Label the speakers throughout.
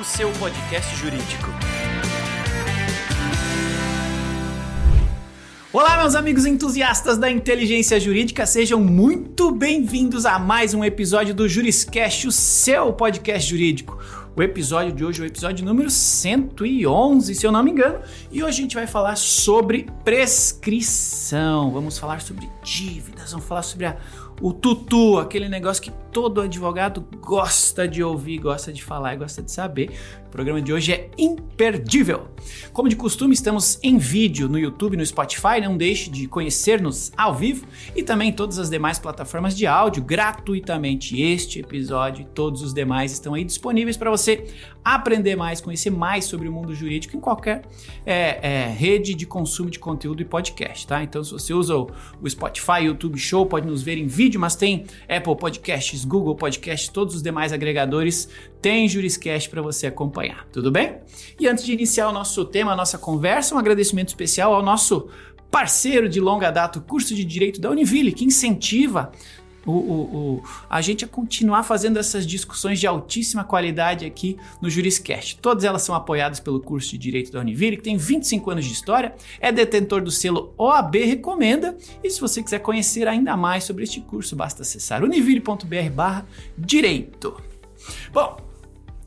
Speaker 1: O seu podcast jurídico. Olá, meus amigos entusiastas da inteligência jurídica, sejam muito bem-vindos a mais um episódio do Juriscast, o seu podcast jurídico. O episódio de hoje é o episódio número 111, se eu não me engano, e hoje a gente vai falar sobre prescrição. Vamos falar sobre dívidas, vamos falar sobre a o tutu, aquele negócio que todo advogado gosta de ouvir, gosta de falar e gosta de saber. Programa de hoje é imperdível. Como de costume, estamos em vídeo no YouTube, no Spotify. Não deixe de conhecer-nos ao vivo e também em todas as demais plataformas de áudio gratuitamente. Este episódio e todos os demais estão aí disponíveis para você aprender mais, conhecer mais sobre o mundo jurídico em qualquer é, é, rede de consumo de conteúdo e podcast, tá? Então, se você usa o, o Spotify, YouTube Show, pode nos ver em vídeo, mas tem Apple Podcasts, Google Podcasts, todos os demais agregadores, tem Juriscast para você acompanhar, tudo bem? E antes de iniciar o nosso tema, a nossa conversa, um agradecimento especial ao nosso parceiro de longa data, o curso de Direito da Univille, que incentiva o, o, o, a gente a continuar fazendo essas discussões de altíssima qualidade aqui no Juriscast. Todas elas são apoiadas pelo curso de Direito da Univille, que tem 25 anos de história, é detentor do selo OAB Recomenda. E se você quiser conhecer ainda mais sobre este curso, basta acessar univille.br/direito. Bom,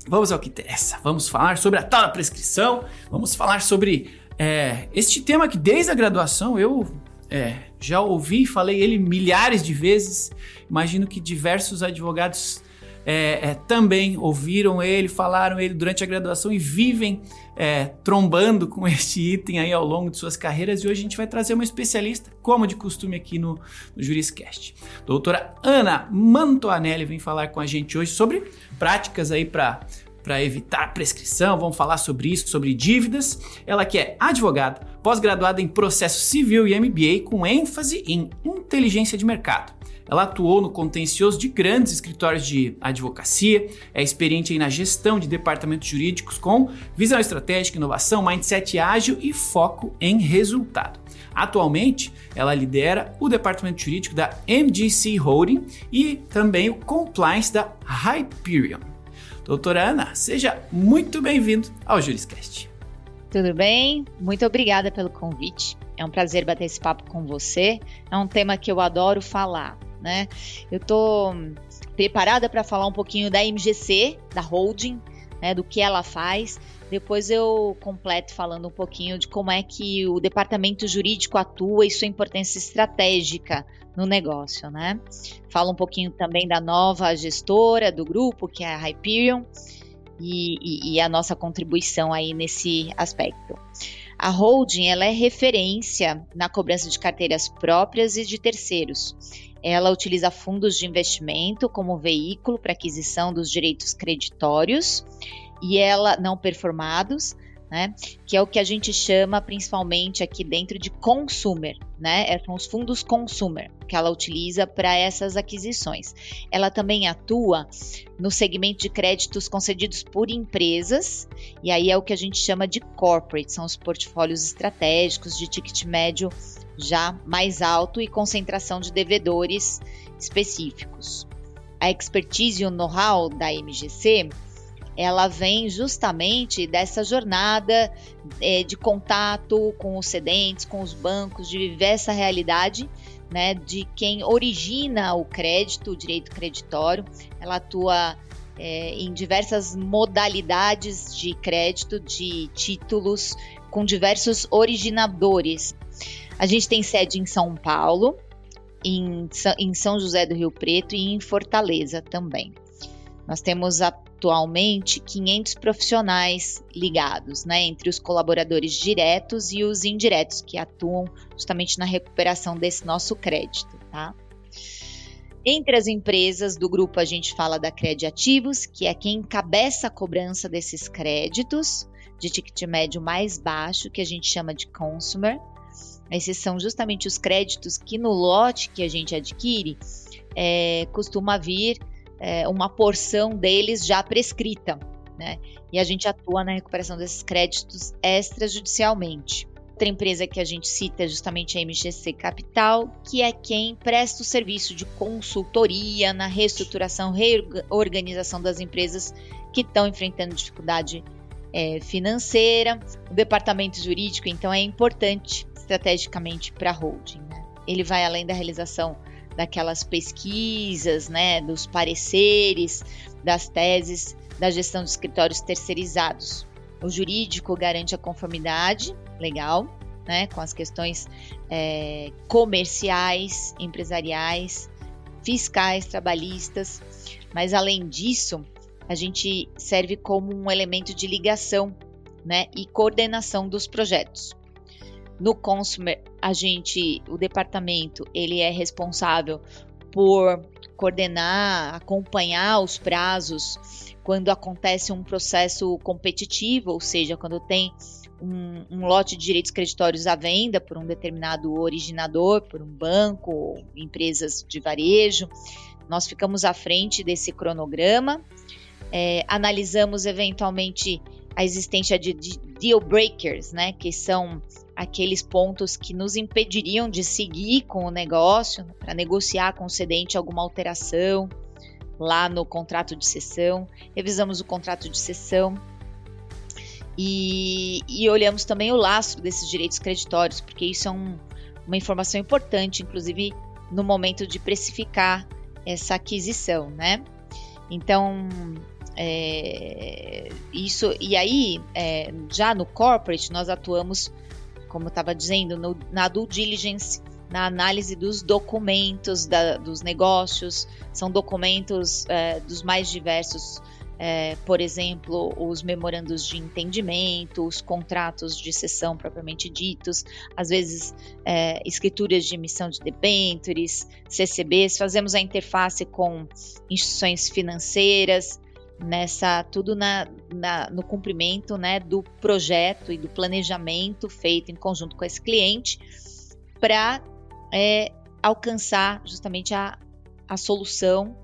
Speaker 1: vamos ao que interessa. Vamos falar sobre a tal da prescrição, vamos falar sobre é, este tema que desde a graduação eu é, já ouvi, falei ele milhares de vezes. Imagino que diversos advogados é, é, também ouviram ele, falaram ele durante a graduação e vivem é, trombando com este item aí ao longo de suas carreiras. E hoje a gente vai trazer uma especialista, como de costume aqui no, no Juriscast. Doutora Ana Mantoanelli vem falar com a gente hoje sobre práticas aí para para evitar prescrição, vamos falar sobre isso, sobre dívidas. Ela que é advogada, pós-graduada em processo civil e MBA com ênfase em inteligência de mercado. Ela atuou no contencioso de grandes escritórios de advocacia, é experiente na gestão de departamentos jurídicos com visão estratégica, inovação, mindset ágil e foco em resultado. Atualmente, ela lidera o departamento jurídico da MGC Holding e também o compliance da Hyperion. Doutora Ana, seja muito bem-vindo ao Juriscast.
Speaker 2: Tudo bem? Muito obrigada pelo convite. É um prazer bater esse papo com você. É um tema que eu adoro falar, né? Eu estou preparada para falar um pouquinho da MGC, da holding, né, do que ela faz. Depois eu completo falando um pouquinho de como é que o departamento jurídico atua e sua importância estratégica no negócio, né? Fala um pouquinho também da nova gestora do grupo, que é a Hyperion, e, e, e a nossa contribuição aí nesse aspecto. A holding ela é referência na cobrança de carteiras próprias e de terceiros. Ela utiliza fundos de investimento como veículo para aquisição dos direitos creditórios e ela não performados né? Que é o que a gente chama principalmente aqui dentro de consumer, né? É, são os fundos consumer que ela utiliza para essas aquisições. Ela também atua no segmento de créditos concedidos por empresas, e aí é o que a gente chama de corporate, são os portfólios estratégicos de ticket médio já mais alto e concentração de devedores específicos. A expertise e o know-how da MGC ela vem justamente dessa jornada é, de contato com os cedentes, com os bancos, de viver essa realidade né, de quem origina o crédito, o direito creditório. Ela atua é, em diversas modalidades de crédito, de títulos, com diversos originadores. A gente tem sede em São Paulo, em, em São José do Rio Preto e em Fortaleza também. Nós temos a atualmente 500 profissionais ligados, né, entre os colaboradores diretos e os indiretos que atuam justamente na recuperação desse nosso crédito, tá? Entre as empresas do grupo a gente fala da Crediativos, que é quem encabeça a cobrança desses créditos de ticket médio mais baixo, que a gente chama de consumer. Esses são justamente os créditos que no lote que a gente adquire é, costuma vir é, uma porção deles já prescrita, né? E a gente atua na recuperação desses créditos extrajudicialmente. Outra empresa que a gente cita é justamente a MGC Capital, que é quem presta o serviço de consultoria na reestruturação, reorganização das empresas que estão enfrentando dificuldade é, financeira. O departamento jurídico, então, é importante estrategicamente para a holding. Né? Ele vai além da realização daquelas pesquisas, né, dos pareceres, das teses da gestão de escritórios terceirizados. O jurídico garante a conformidade legal, né, com as questões é, comerciais, empresariais, fiscais, trabalhistas, mas além disso, a gente serve como um elemento de ligação né, e coordenação dos projetos. No Consumer, a gente, o departamento, ele é responsável por coordenar, acompanhar os prazos quando acontece um processo competitivo, ou seja, quando tem um, um, lote de direitos creditórios à venda por um determinado originador, por um banco, empresas de varejo. Nós ficamos à frente desse cronograma é, analisamos eventualmente a existência de, de deal breakers, né, que são aqueles pontos que nos impediriam de seguir com o negócio, para negociar com o cedente alguma alteração lá no contrato de cessão. Revisamos o contrato de cessão e, e olhamos também o lastro desses direitos creditórios, porque isso é um, uma informação importante, inclusive no momento de precificar essa aquisição, né? Então, é, isso e aí é, já no corporate nós atuamos, como estava dizendo, no, na due diligence, na análise dos documentos da, dos negócios, são documentos é, dos mais diversos é, por exemplo, os memorandos de entendimento, os contratos de cessão propriamente ditos, às vezes é, escrituras de emissão de debêntures, CCBs, fazemos a interface com instituições financeiras, nessa tudo na, na, no cumprimento né, do projeto e do planejamento feito em conjunto com esse cliente para é, alcançar justamente a, a solução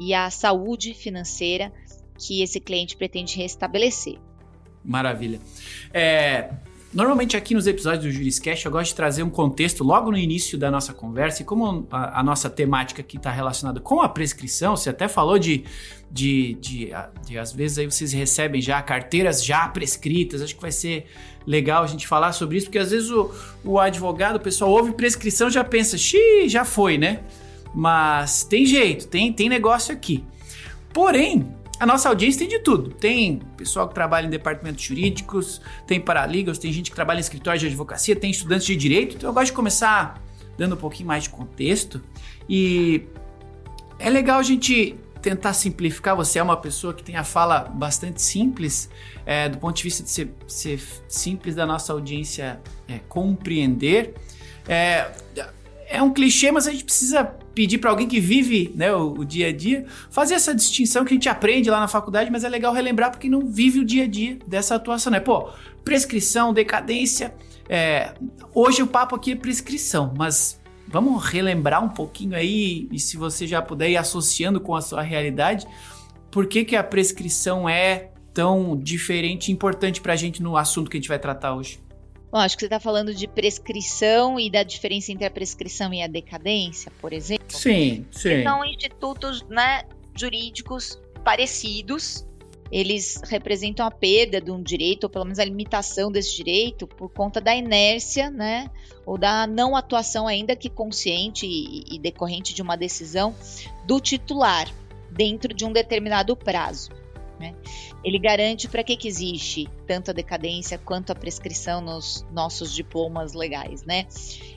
Speaker 2: e a saúde financeira que esse cliente pretende restabelecer.
Speaker 1: Maravilha. É, Normalmente aqui nos episódios do Juriscast eu gosto de trazer um contexto logo no início da nossa conversa e como a, a nossa temática aqui está relacionada com a prescrição, você até falou de, de, de, de, às vezes aí vocês recebem já carteiras já prescritas, acho que vai ser legal a gente falar sobre isso, porque às vezes o, o advogado, o pessoal ouve prescrição já pensa, xiii, já foi, né? Mas tem jeito, tem, tem negócio aqui. Porém, a nossa audiência tem de tudo. Tem pessoal que trabalha em departamentos jurídicos, tem paralegals, tem gente que trabalha em escritório de advocacia, tem estudantes de direito. Então eu gosto de começar dando um pouquinho mais de contexto. E é legal a gente tentar simplificar. Você é uma pessoa que tem a fala bastante simples, é, do ponto de vista de ser, ser simples da nossa audiência é, compreender. É, é um clichê, mas a gente precisa pedir para alguém que vive né, o, o, dia a dia fazer essa distinção que a gente aprende lá na faculdade, mas é legal relembrar porque não vive o dia a dia dessa atuação, né? Pô, prescrição, decadência. É, hoje o papo aqui é prescrição, mas vamos relembrar um pouquinho aí, e se você já puder ir associando com a sua realidade, por que, que a prescrição é tão diferente e importante para a gente no assunto que a gente vai tratar hoje?
Speaker 2: Bom, acho que você está falando de prescrição e da diferença entre a prescrição e a decadência, por exemplo.
Speaker 1: Sim, sim.
Speaker 2: são institutos né, jurídicos parecidos. Eles representam a perda de um direito, ou pelo menos a limitação desse direito, por conta da inércia, né? Ou da não atuação, ainda que consciente e, decorrente de uma decisão do titular, dentro de um determinado prazo. Né? Ele garante para que, que existe tanto a decadência quanto a prescrição nos nossos diplomas legais. Né?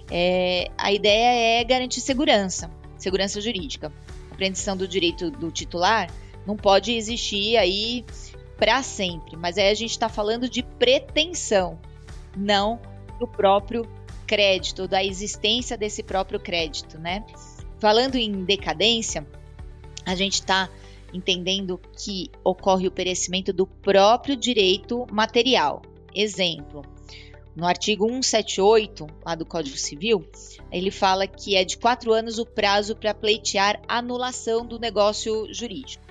Speaker 2: É, a ideia é garantir segurança, segurança jurídica. A apreensão do direito do titular não pode existir aí para sempre, mas aí a gente está falando de pretensão, não do próprio crédito, da existência desse próprio crédito, né? Falando em decadência, a gente está entendendo que ocorre o perecimento do próprio direito material. Exemplo, no artigo 178, lá do Código Civil, ele fala que é de quatro anos o prazo para pleitear anulação do negócio jurídico.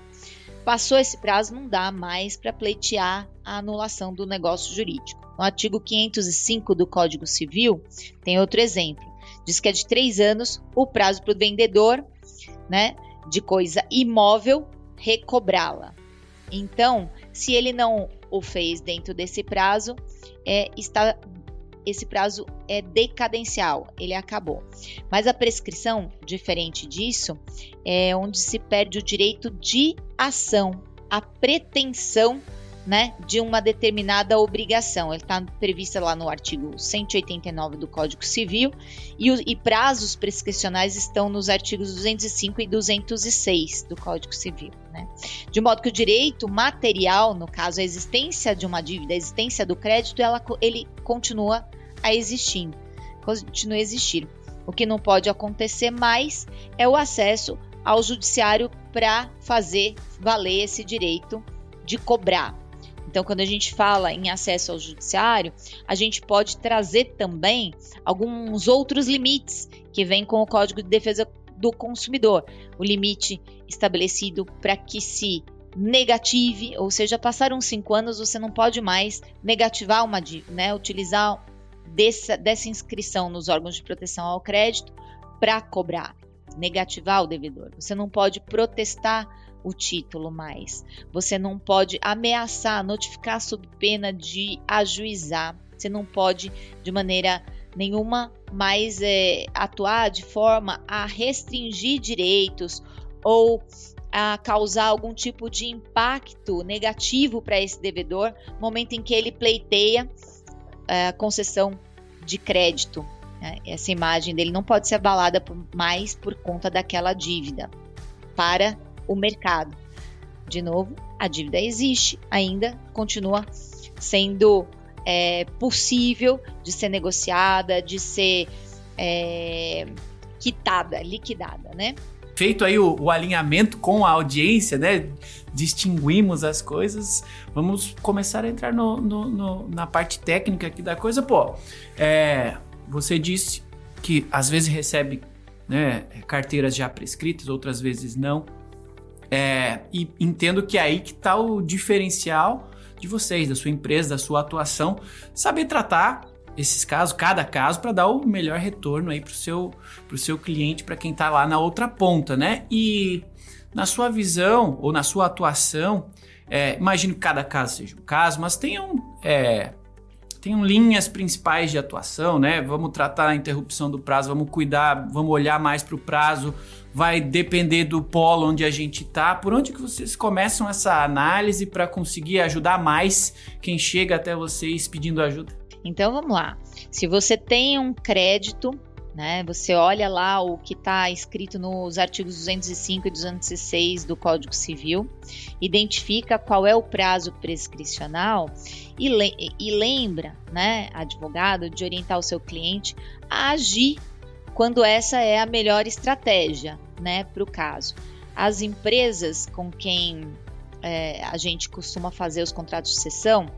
Speaker 2: Passou esse prazo, não dá mais para pleitear a anulação do negócio jurídico. No artigo 505 do Código Civil, tem outro exemplo. Diz que é de três anos o prazo para o vendedor né, de coisa imóvel recobrá-la. Então, se ele não o fez dentro desse prazo, é, está esse prazo é decadencial, ele acabou. Mas a prescrição, diferente disso, é onde se perde o direito de ação, a pretensão né, de uma determinada obrigação. Ele está prevista lá no artigo 189 do Código Civil e, o, e, prazos prescricionais estão nos artigos 205 e 206 do Código Civil. Né? De modo que o direito material, no caso a existência de uma dívida, a existência do crédito, ela, ele continua a existir, continua a existir. O que não pode acontecer mais é o acesso ao judiciário para fazer valer esse direito de cobrar. Então, quando a gente fala em acesso ao judiciário, a gente pode trazer também alguns outros limites que vêm com o Código de Defesa do Consumidor. O limite estabelecido para que se negative, ou seja, passaram cinco anos, você não pode mais negativar uma dívida, né? Utilizar dessa, dessa inscrição nos órgãos de proteção ao crédito para cobrar, negativar o devedor. Você não pode protestar o título mais. Você não pode ameaçar, notificar sob pena de ajuizar. Você não pode, de maneira nenhuma, mais é, atuar de forma a restringir direitos ou a causar algum tipo de impacto negativo para esse devedor no momento em que ele pleiteia é, a concessão de crédito. Né? Essa imagem dele não pode ser abalada mais por conta daquela dívida para o mercado. De novo, a dívida existe, ainda continua sendo é, possível de ser negociada, de ser é, quitada, liquidada, né?
Speaker 1: Feito aí o, o, alinhamento com a audiência, né? Distinguimos as coisas. Vamos começar a entrar no, no, no, na parte técnica aqui da coisa. Pô, é, você disse que às vezes recebe né, carteiras já prescritas, outras vezes não. É, e entendo que é aí que está o diferencial de vocês, da sua empresa, da sua atuação, saber tratar esses casos, cada caso, para dar o melhor retorno aí para o seu, seu cliente, para quem está lá na outra ponta, né? E na sua visão ou na sua atuação, é, imagino que cada caso seja um caso, mas tenham, é, tenham linhas principais de atuação, né? Vamos tratar a interrupção do prazo, vamos cuidar, vamos olhar mais para o prazo, vai depender do polo onde a gente está. Por onde que vocês começam essa análise para conseguir ajudar mais quem chega até vocês pedindo ajuda?
Speaker 2: Então vamos lá. Se você tem um crédito, né, você olha lá o que está escrito nos artigos 205 e 206 do Código Civil, identifica qual é o prazo prescricional e, le e lembra, né, advogado, de orientar o seu cliente a agir quando essa é a melhor estratégia né, para o caso. As empresas com quem é, a gente costuma fazer os contratos de cessão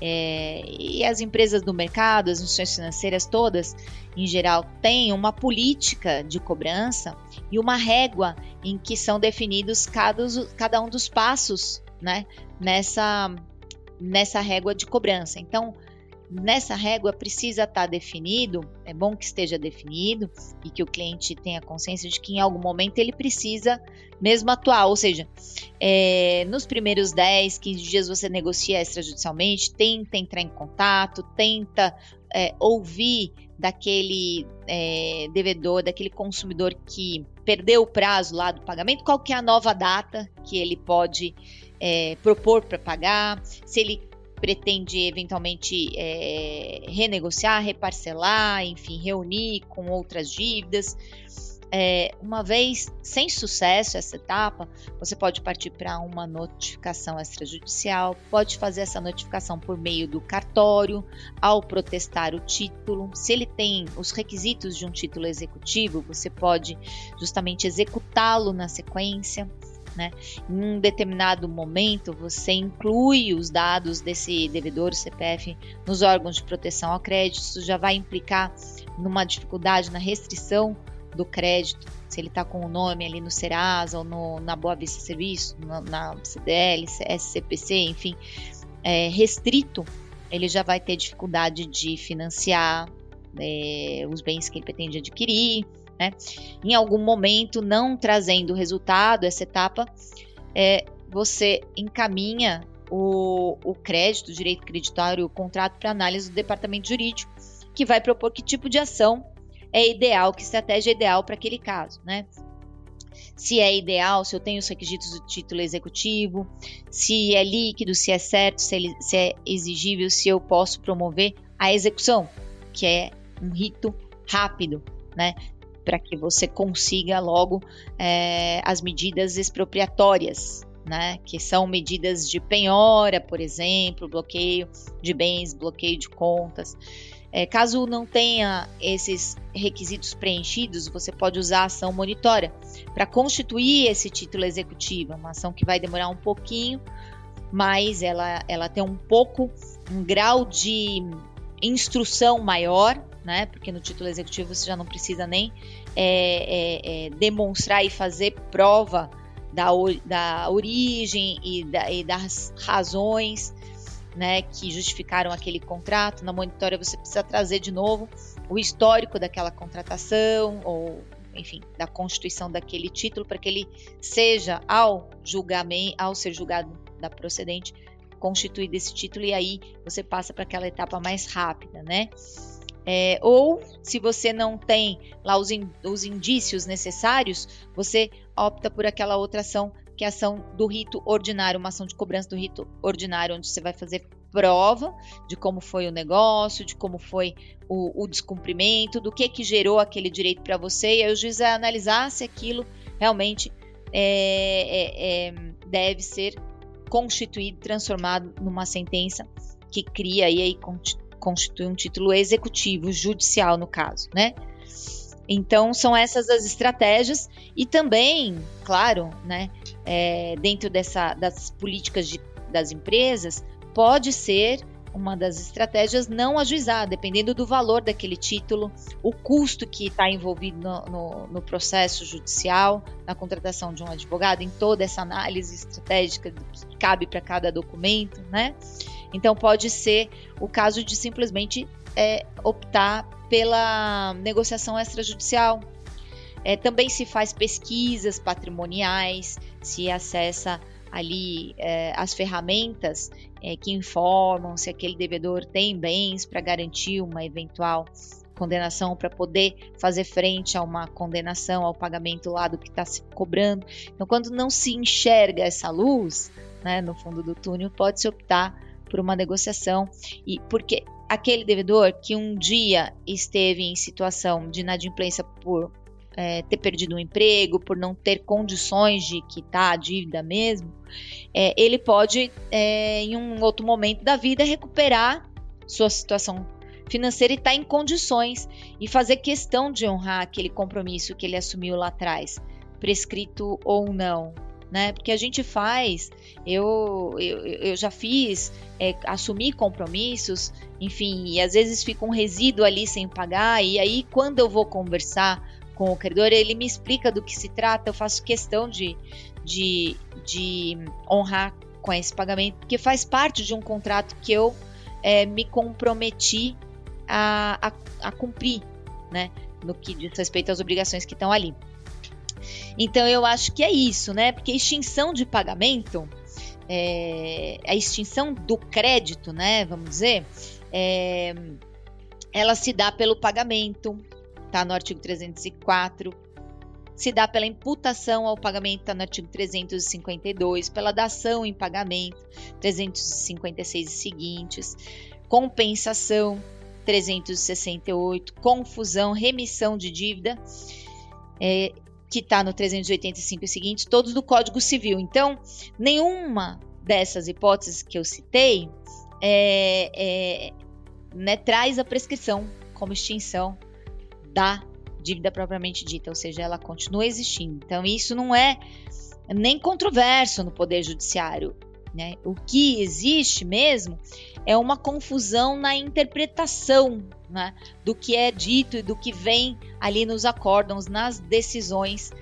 Speaker 2: é, e as empresas do mercado, as instituições financeiras todas, em geral, têm uma política de cobrança e uma régua em que são definidos cada, cada um dos passos né, nessa, nessa régua de cobrança. Então, nessa régua precisa estar tá definido, é bom que esteja definido e que o cliente tenha consciência de que em algum momento ele precisa mesmo atuar, ou seja, é, nos primeiros 10, 15 dias você negocia extrajudicialmente, tenta entrar em contato, tenta é, ouvir daquele é, devedor, daquele consumidor que perdeu o prazo lá do pagamento, qual que é a nova data que ele pode é, propor para pagar, se ele pretende eventualmente é, renegociar, reparcelar, enfim, reunir com outras dívidas. É, uma vez sem sucesso essa etapa, você pode partir para uma notificação extrajudicial, pode fazer essa notificação por meio do cartório, ao protestar o título. Se ele tem os requisitos de um título executivo, você pode justamente executá-lo na sequência. Né? Em um determinado momento, você inclui os dados desse devedor, CPF, nos órgãos de proteção ao crédito. Isso já vai implicar numa dificuldade na restrição do crédito, se ele está com o nome ali no Serasa ou no, na Boa Vista Serviço, na, na CDL, SCPC, enfim, é, restrito ele já vai ter dificuldade de financiar é, os bens que ele pretende adquirir, né? Em algum momento, não trazendo resultado, essa etapa, é, você encaminha o, o crédito, o direito creditário, o contrato para análise do departamento jurídico, que vai propor que tipo de ação é ideal, que estratégia é ideal para aquele caso, né? Se é ideal, se eu tenho os requisitos do título executivo, se é líquido, se é certo, se é, se é exigível, se eu posso promover a execução, que é um rito rápido, né? Para que você consiga logo é, as medidas expropriatórias, né? Que são medidas de penhora, por exemplo, bloqueio de bens, bloqueio de contas. É, caso não tenha esses requisitos preenchidos, você pode usar a ação monitória para constituir esse título executivo, uma ação que vai demorar um pouquinho, mas ela, ela tem um pouco um grau de instrução maior, né? Porque no título executivo você já não precisa nem é, é, é demonstrar e fazer prova da, da origem e, da, e das razões né, que justificaram aquele contrato. Na monitória você precisa trazer de novo o histórico daquela contratação ou, enfim, da constituição daquele título para que ele seja ao julgamento, ao ser julgado da procedente, constituído esse título e aí você passa para aquela etapa mais rápida, né? É, ou se você não tem lá os, in, os indícios necessários, você opta por aquela outra ação, que é a ação do rito ordinário, uma ação de cobrança do rito ordinário, onde você vai fazer prova de como foi o negócio, de como foi o, o descumprimento, do que que gerou aquele direito para você, e aí o juiz vai analisar se aquilo realmente é, é, é, deve ser constituído, transformado numa sentença que cria e aí constitui um título executivo, judicial no caso, né? Então são essas as estratégias e também, claro, né, é, dentro dessa, das políticas de, das empresas, pode ser uma das estratégias não ajuizar, dependendo do valor daquele título, o custo que está envolvido no, no, no, processo judicial, na contratação de um advogado, em toda essa análise estratégica que cabe para cada documento, né? Então pode ser o caso de simplesmente é, optar pela negociação extrajudicial. É, também se faz pesquisas patrimoniais, se acessa ali é, as ferramentas é, que informam se aquele devedor tem bens para garantir uma eventual condenação para poder fazer frente a uma condenação ao pagamento lá do que está se cobrando. Então, quando não se enxerga essa luz né, no fundo do túnel, pode-se optar por uma negociação e porque aquele devedor que um dia esteve em situação de inadimplência por é, ter perdido um emprego, por não ter condições de quitar a dívida mesmo, é, ele pode, é, em um outro momento da vida, recuperar sua situação financeira e estar tá em condições e fazer questão de honrar aquele compromisso que ele assumiu lá atrás, prescrito ou não né? Porque a gente faz, eu, eu, eu já fiz, é, assumir compromissos, enfim, e às vezes fica um resíduo ali sem pagar, e aí quando eu vou conversar com o credor, ele me explica do que se trata, eu faço questão de, de, de honrar com esse pagamento, porque faz parte de um contrato que eu é, me comprometi a, a, a cumprir, né? No que diz respeito às obrigações que estão ali. Então eu acho que é isso, né? Porque extinção de pagamento, é, a extinção do crédito, né? Vamos dizer, é, ela se dá pelo pagamento, tá no artigo 304. Se dá pela imputação ao pagamento, tá no artigo 352, pela dação em pagamento, 356 e seguintes, compensação, 368, confusão, remissão de dívida, é, que está no 385 e seguintes, todos do Código Civil. Então, nenhuma dessas hipóteses que eu citei é, é, né, traz a prescrição como extinção da dívida propriamente dita, ou seja, ela continua existindo. Então, isso não é nem controverso no Poder Judiciário. Né? O que existe mesmo é uma confusão na interpretação né, do que é dito e do que vem ali nos acórdãos, nas decisões,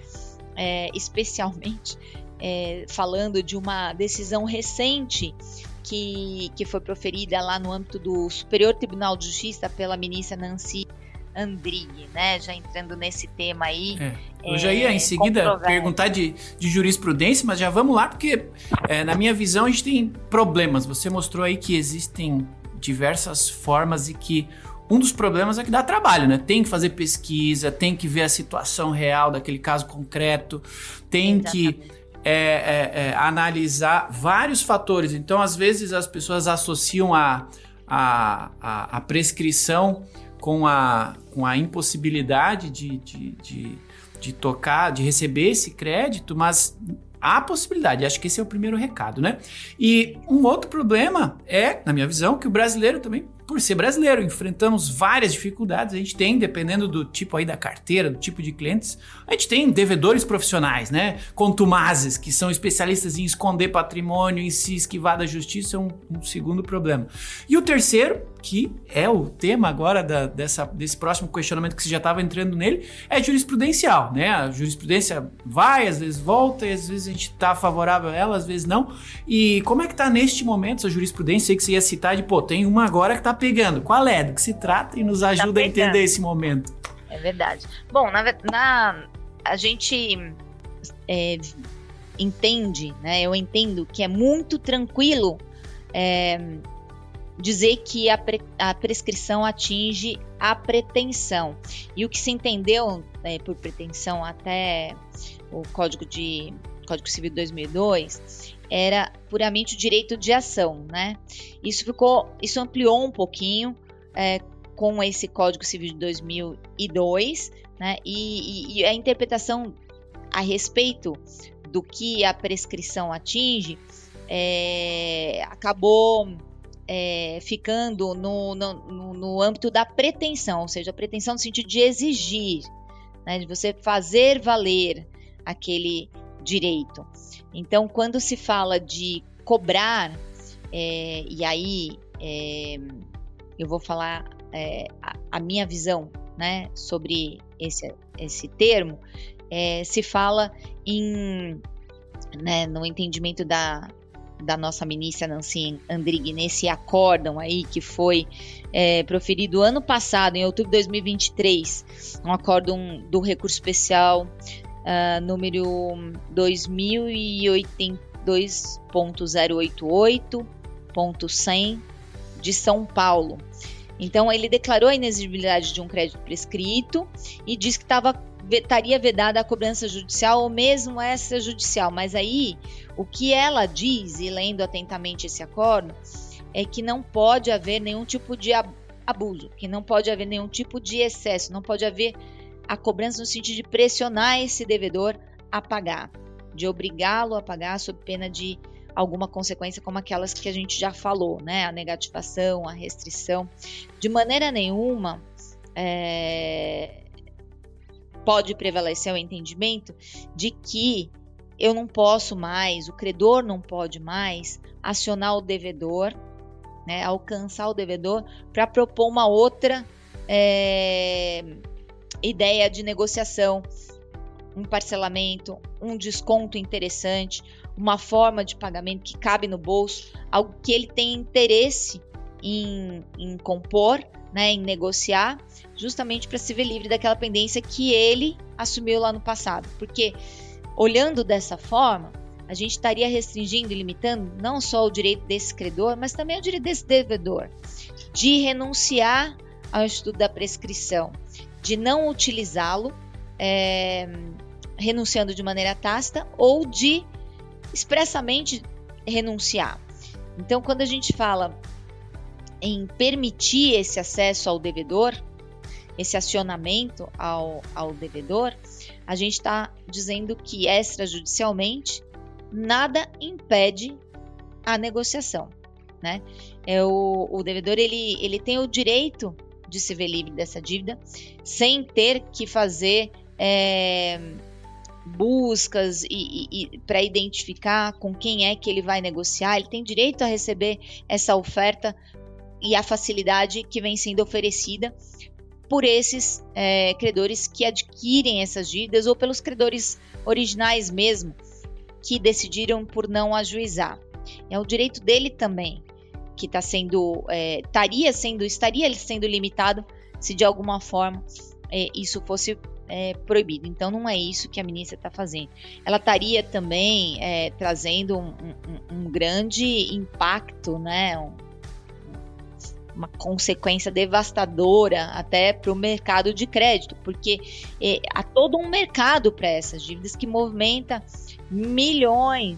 Speaker 2: é, especialmente é, falando de uma decisão recente que, que foi proferida lá no âmbito do Superior Tribunal de Justiça pela ministra Nancy Andrighi, né? Já entrando nesse tema aí.
Speaker 1: É. Eu já ia em seguida perguntar de, de jurisprudência, mas já vamos lá, porque é, na minha visão a gente tem problemas. Você mostrou aí que existem diversas formas e que um dos problemas é que dá trabalho, né? Tem que fazer pesquisa, tem que ver a situação real daquele caso concreto, tem Exatamente. que é, é, é, analisar vários fatores. Então, às vezes, as pessoas associam a, a, a, a prescrição com a, com a impossibilidade de, de, de, de tocar, de receber esse crédito, mas há possibilidade. Acho que esse é o primeiro recado, né? E um outro problema é, na minha visão, que o brasileiro também por ser brasileiro, enfrentamos várias dificuldades. A gente tem, dependendo do tipo aí da carteira, do tipo de clientes, a gente tem devedores profissionais, né? Contumazes, que são especialistas em esconder patrimônio, em se esquivar da justiça, é um, um segundo problema. E o terceiro, que é o tema agora da, dessa, desse próximo questionamento que você já estava entrando nele, é jurisprudencial, né? A jurisprudência vai, às vezes volta, e às vezes a gente está favorável a ela, às vezes não. E como é que está neste momento essa jurisprudência aí que você ia citar de, pô, tem uma agora que está pegando. Qual é? Do que se trata e nos tá ajuda tá a entender esse momento.
Speaker 2: É verdade. Bom, na, na a gente é, entende, né? Eu entendo que é muito tranquilo é, dizer que a, pre, a, prescrição atinge a pretensão. E o que se entendeu é, por pretensão até o Código de Código Civil de 2002 era puramente o direito de ação, né? Isso ficou, isso ampliou um pouquinho é, com esse Código Civil de 2002, né? E, e, e, a interpretação a respeito do que a prescrição atinge é, acabou é, ficando no, no, no, âmbito da pretensão, ou seja, a pretensão no sentido de exigir, né, de você fazer valer aquele direito. Então, quando se fala de cobrar, é, e aí é, eu vou falar é, a, a, minha visão né, sobre esse, esse termo, é, se fala em, né, no entendimento da, da nossa ministra Nancy Andrighi nesse acórdão aí que foi é, proferido ano passado, em outubro de 2023, um acórdão do recurso especial uh, número 2082.088.100 de São Paulo. Então, ele declarou a inexigibilidade de um crédito prescrito e disse que tava, estaria vedada a cobrança judicial ou mesmo extrajudicial. Mas aí, o que ela diz, e lendo atentamente esse acordo, é que não pode haver nenhum tipo de abuso, que não pode haver nenhum tipo de excesso, não pode haver a cobrança no sentido de pressionar esse devedor a pagar, de obrigá-lo a pagar sob pena de alguma consequência como aquelas que a gente já falou, né? A negativação, a restrição. De maneira nenhuma é, pode prevalecer o entendimento de que eu não posso mais, o credor não pode mais acionar o devedor, né, alcançar o devedor para propor uma outra é, ideia de negociação, um parcelamento, um desconto interessante, uma forma de pagamento que cabe no bolso, algo que ele tem interesse em, em compor, né, em negociar, justamente para se ver livre daquela pendência que ele assumiu lá no passado. Porque olhando dessa forma, a gente estaria restringindo e limitando não só o direito desse credor, mas também o direito desse devedor de renunciar ao estudo da prescrição, de não utilizá-lo, é, renunciando de maneira tácita, ou de expressamente renunciar. Então, quando a gente fala em permitir esse acesso ao devedor, esse acionamento ao, ao devedor, a gente está dizendo que extrajudicialmente nada impede a negociação, né? É o, o devedor ele, ele tem o direito de se ver livre dessa dívida, sem ter que fazer é, buscas e, e, e para identificar com quem é que ele vai negociar. Ele tem direito a receber essa oferta e a facilidade que vem sendo oferecida por esses é, credores que adquirem essas dívidas ou pelos credores originais mesmo que decidiram por não ajuizar. É o direito dele também que está sendo, é, estaria sendo, estaria sendo limitado se de alguma forma é, isso fosse é, proibido. Então não é isso que a ministra está fazendo. Ela estaria também é, trazendo um, um, um, grande impacto, né? Um, uma consequência devastadora até para o mercado de crédito, porque é, há todo um mercado para essas dívidas que movimenta milhões,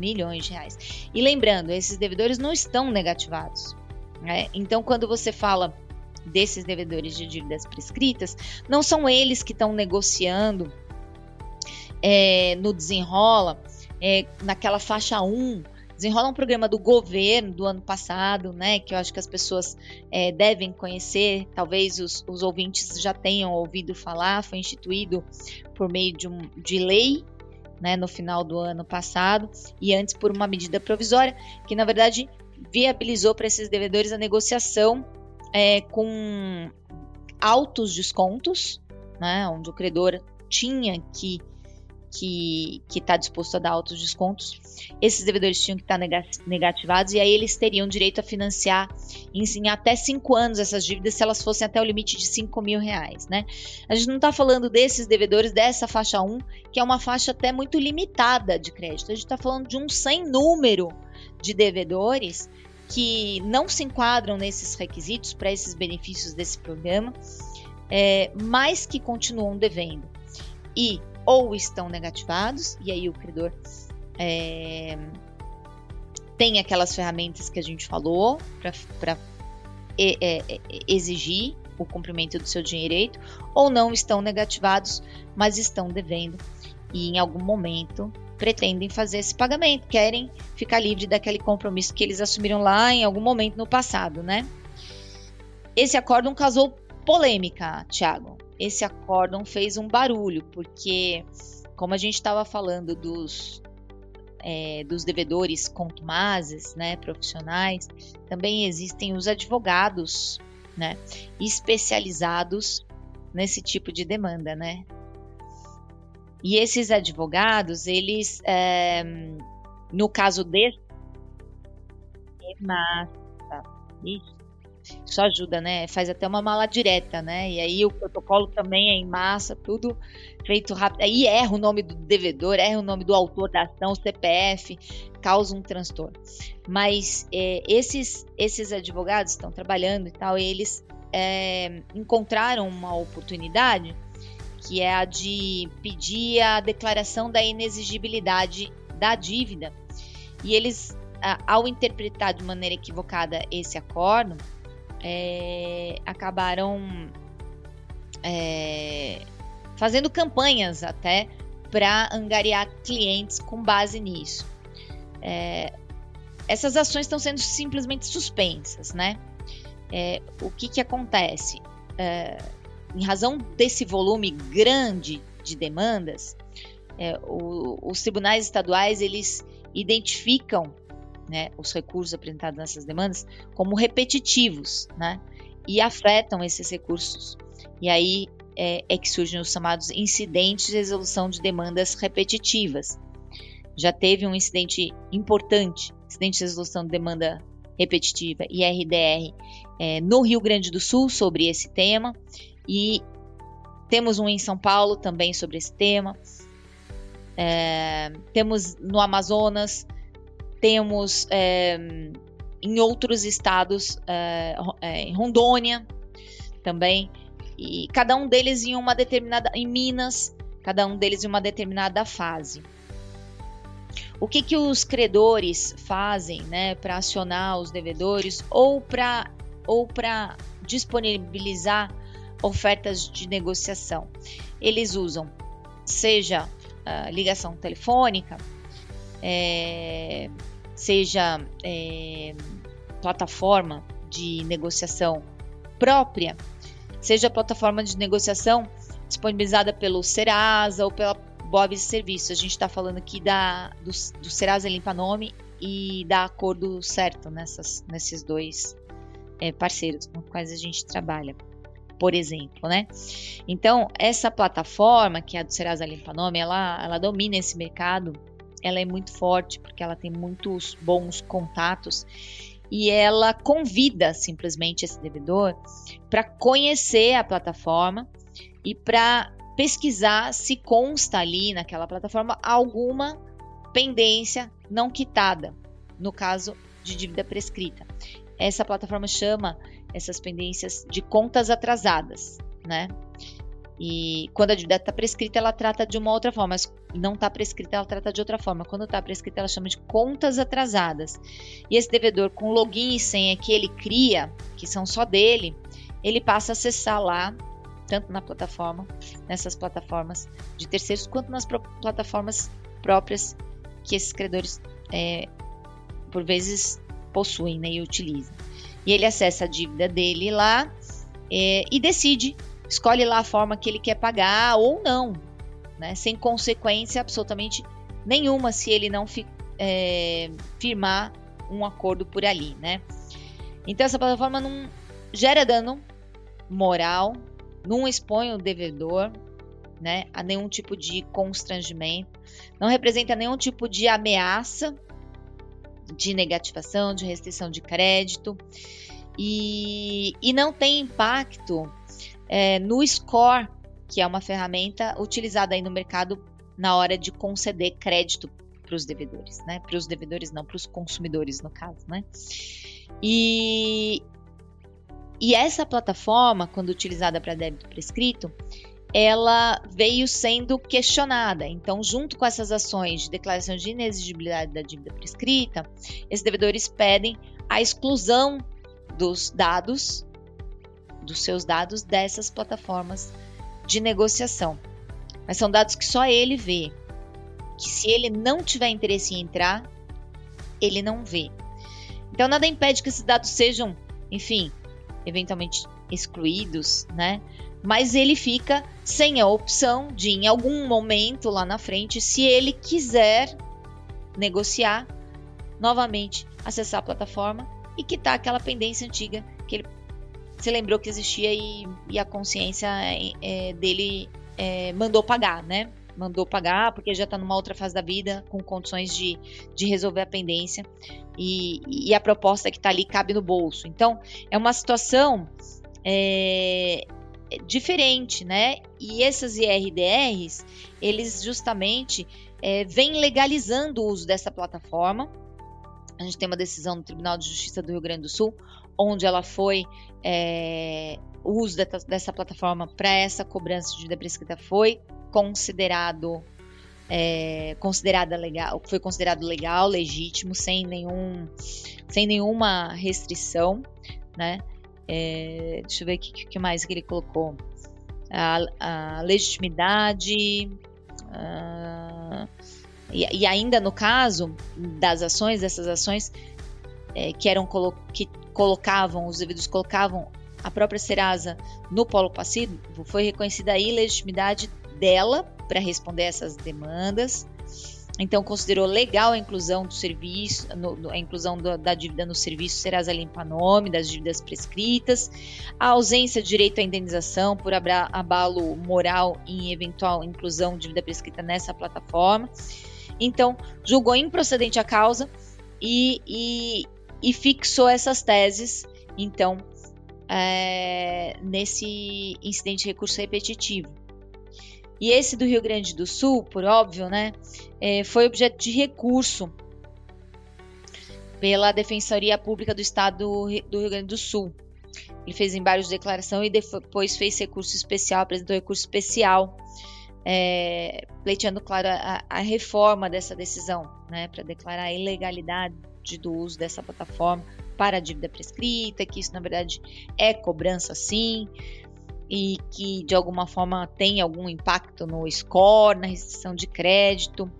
Speaker 2: milhões de reais. E lembrando, esses devedores não estão negativados. Né? Então, quando você fala desses devedores de dívidas prescritas, não são eles que estão negociando é, no desenrola, é, naquela faixa 1, desenrola um programa do governo do ano passado, né, que eu acho que as pessoas é, devem conhecer, talvez os, os, ouvintes já tenham ouvido falar, foi instituído por meio de, um, de lei, né, no final do ano passado, e antes por uma medida provisória, que na verdade viabilizou para esses devedores a negociação é, com altos descontos, né, onde o credor tinha que que está disposto a dar altos descontos, esses devedores tinham que estar negativados e aí eles teriam direito a financiar em, em até cinco anos essas dívidas se elas fossem até o limite de 5 mil reais, né? A gente não está falando desses devedores dessa faixa 1, que é uma faixa até muito limitada de crédito. A gente está falando de um sem número de devedores que não se enquadram nesses requisitos para esses benefícios desse programa, é, mas que continuam devendo. E ou estão negativados, e aí o credor é, tem aquelas ferramentas que a gente falou para é, é, exigir o cumprimento do seu direito, ou não estão negativados, mas estão devendo e em algum momento pretendem fazer esse pagamento, querem ficar livre daquele compromisso que eles assumiram lá em algum momento no passado, né? Esse acórdão causou polêmica, Thiago esse acórdão fez um barulho, porque, como a gente estava falando dos, é, dos devedores contumazes, né, profissionais, também existem os advogados, né, especializados nesse tipo de demanda, né. E esses advogados, eles, é, no caso desse, massa, isso, isso ajuda, né? Faz até uma mala direta, né? E aí o protocolo também é em massa, tudo feito rápido. Aí erra o nome do devedor, erra o nome do autor da ação, CPF, causa um transtorno. Mas é, esses, esses advogados estão trabalhando e tal, e eles é, encontraram uma oportunidade que é a de pedir a declaração da inexigibilidade da dívida. E eles, ao interpretar de maneira equivocada esse acordo, é, acabaram é, fazendo campanhas até para angariar clientes com base nisso. É, essas ações estão sendo simplesmente suspensas, né? É, o que, que acontece? É, em razão desse volume grande de demandas, é, o, os tribunais estaduais eles identificam né, os recursos apresentados nessas demandas como repetitivos, né, e afetam esses recursos. E aí é, é que surgem os chamados incidentes de resolução de demandas repetitivas. Já teve um incidente importante, incidente de resolução de demanda repetitiva, IRDR, é, no Rio Grande do Sul sobre esse tema, e temos um em São Paulo também sobre esse tema. É, temos no Amazonas temos é, em outros estados, é, é, em Rondônia também, e cada um deles em uma determinada, em Minas, cada um deles em uma determinada fase. O que, que os credores fazem né, para acionar os devedores ou para ou disponibilizar ofertas de negociação? Eles usam, seja uh, ligação telefônica, é, seja é, plataforma de negociação própria, seja plataforma de negociação disponibilizada pelo Serasa ou pela Bob Serviço. A gente está falando aqui da, do, do Serasa Limpa Nome e da Acordo Certo nessas, nesses dois é, parceiros com os quais a gente trabalha, por exemplo, né? Então, essa plataforma, que é a do Serasa Limpa Nome, ela, ela domina esse mercado ela é muito forte porque ela tem muitos bons contatos e ela convida simplesmente esse devedor para conhecer a plataforma e para pesquisar se consta ali naquela plataforma alguma pendência não quitada, no caso de dívida prescrita. Essa plataforma chama essas pendências de contas atrasadas, né? E quando a dívida está prescrita, ela trata de uma outra forma, mas não está prescrita, ela trata de outra forma. Quando está prescrita, ela chama de contas atrasadas. E esse devedor, com login e senha que ele cria, que são só dele, ele passa a acessar lá, tanto na plataforma, nessas plataformas de terceiros, quanto nas plataformas próprias que esses credores, é, por vezes, possuem né, e utilizam. E ele acessa a dívida dele lá é, e decide escolhe lá a forma que ele quer pagar ou não, né? sem consequência absolutamente nenhuma se ele não fi, é, firmar um acordo por ali, né? Então essa plataforma não gera dano moral, não expõe o devedor, né, a nenhum tipo de constrangimento, não representa nenhum tipo de ameaça de negativação, de restrição de crédito e, e não tem impacto é, no Score, que é uma ferramenta utilizada aí no mercado na hora de conceder crédito para os devedores, né? Para os devedores não, para os consumidores no caso, né? E, e essa plataforma, quando utilizada para débito prescrito, ela veio sendo questionada. Então, junto com essas ações de declaração de inexigibilidade da dívida prescrita, esses devedores pedem a exclusão dos dados dos seus dados dessas plataformas de negociação. Mas são dados que só ele vê. Que se ele não tiver interesse em entrar, ele não vê. Então nada impede que esses dados sejam, enfim, eventualmente excluídos, né? Mas ele fica sem a opção de, em algum momento lá na frente, se ele quiser negociar, novamente acessar a plataforma e quitar aquela pendência antiga que ele se lembrou que existia e, e a consciência é, dele é, mandou pagar, né? Mandou pagar porque já está numa outra fase da vida com condições de, de resolver a pendência e, e a proposta que está ali cabe no bolso. Então, é uma situação é, diferente, né? E essas IRDRs, eles justamente é, vêm legalizando o uso dessa plataforma. A gente tem uma decisão do Tribunal de Justiça do Rio Grande do Sul, onde ela foi é, o uso dessa, plataforma para essa cobrança de dívida prescrita foi considerado é, considerada legal, foi considerado legal, legítimo, sem nenhum, sem nenhuma restrição, né? É, deixa eu ver o que, que, mais que ele colocou. A, a legitimidade. Uh, e, e, ainda no caso das ações, dessas ações é, que eram que colocavam, os devidos colocavam a própria Serasa no polo passivo, foi reconhecida a ilegitimidade dela para responder essas demandas. Então, considerou legal a inclusão do serviço, no, a inclusão do, da dívida no serviço Serasa Limpa Nome, das dívidas prescritas, a ausência de direito à indenização por abalo moral em eventual inclusão de dívida prescrita nessa plataforma. Então, julgou improcedente a causa e, e, e fixou essas teses, então, é, nesse incidente de recurso repetitivo. E esse do Rio Grande do Sul, por óbvio, né, é, foi objeto de recurso pela Defensoria Pública do Estado do Rio Grande do Sul. Ele fez embargos de declaração e depois fez recurso especial, apresentou recurso especial, é, pleiteando, claro, a, a reforma dessa decisão, né, para declarar a ilegalidade do uso dessa plataforma para a dívida prescrita, que isso na verdade é cobrança sim, e que de alguma forma tem algum impacto no score, na restrição de crédito.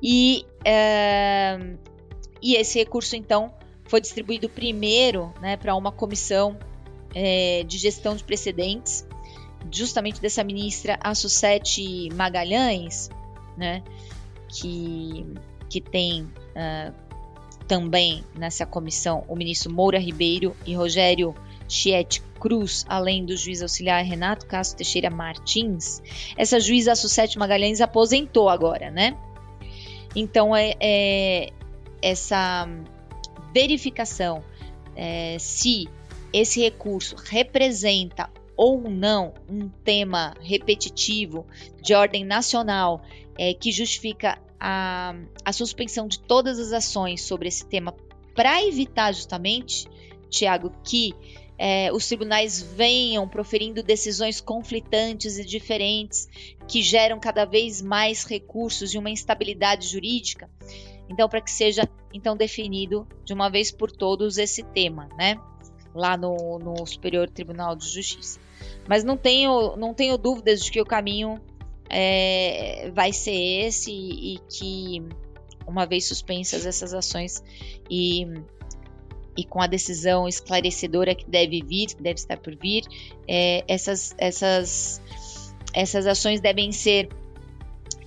Speaker 2: E, é, e esse recurso então foi distribuído primeiro né, para uma comissão é, de gestão de precedentes, justamente dessa ministra Assucete Magalhães, né, que, que tem uh, também nessa comissão o ministro Moura Ribeiro e Rogério Chiete Cruz, além do juiz auxiliar Renato Castro Teixeira Martins. Essa juíza Sussete Magalhães aposentou agora, né? Então, é, é essa verificação é, se esse recurso representa ou não um tema repetitivo de ordem nacional é, que justifica a, a suspensão de todas as ações sobre esse tema para evitar justamente, Tiago, que é, os tribunais venham proferindo decisões conflitantes e diferentes que geram cada vez mais recursos e uma instabilidade jurídica. Então, para que seja então definido de uma vez por todos esse tema, né? Lá no, no Superior Tribunal de Justiça. Mas não tenho, não tenho dúvidas de que o caminho é, vai ser esse e, e que, uma vez suspensas essas ações e, e com a decisão esclarecedora que deve vir, que deve estar por vir, é, essas, essas, essas ações devem ser